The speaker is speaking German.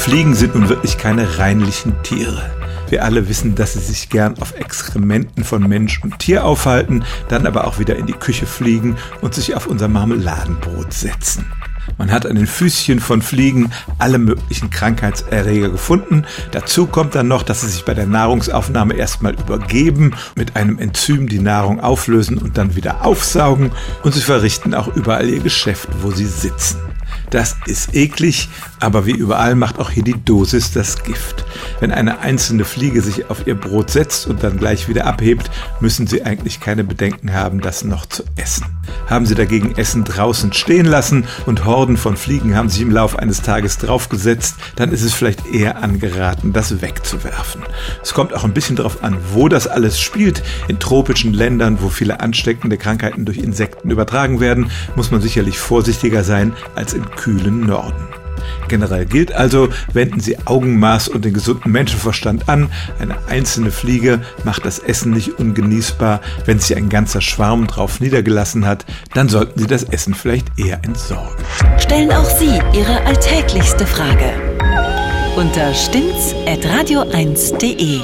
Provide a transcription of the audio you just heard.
Fliegen sind nun wirklich keine reinlichen Tiere. Wir alle wissen, dass sie sich gern auf Exkrementen von Mensch und Tier aufhalten, dann aber auch wieder in die Küche fliegen und sich auf unser Marmeladenbrot setzen. Man hat an den Füßchen von Fliegen alle möglichen Krankheitserreger gefunden. Dazu kommt dann noch, dass sie sich bei der Nahrungsaufnahme erstmal übergeben, mit einem Enzym die Nahrung auflösen und dann wieder aufsaugen und sie verrichten auch überall ihr Geschäft, wo sie sitzen. Das ist eklig, aber wie überall macht auch hier die Dosis das Gift. Wenn eine einzelne Fliege sich auf ihr Brot setzt und dann gleich wieder abhebt, müssen Sie eigentlich keine Bedenken haben, das noch zu essen. Haben Sie dagegen Essen draußen stehen lassen und Horden von Fliegen haben sich im Laufe eines Tages draufgesetzt, dann ist es vielleicht eher angeraten, das wegzuwerfen. Es kommt auch ein bisschen darauf an, wo das alles spielt. In tropischen Ländern, wo viele ansteckende Krankheiten durch Insekten übertragen werden, muss man sicherlich vorsichtiger sein als in kühlen Norden. Generell gilt also, wenden Sie Augenmaß und den gesunden Menschenverstand an. Eine einzelne Fliege macht das Essen nicht ungenießbar. Wenn sich ein ganzer Schwarm drauf niedergelassen hat, dann sollten Sie das Essen vielleicht eher entsorgen. Stellen auch Sie Ihre alltäglichste Frage unter stimmtz.radio1.de.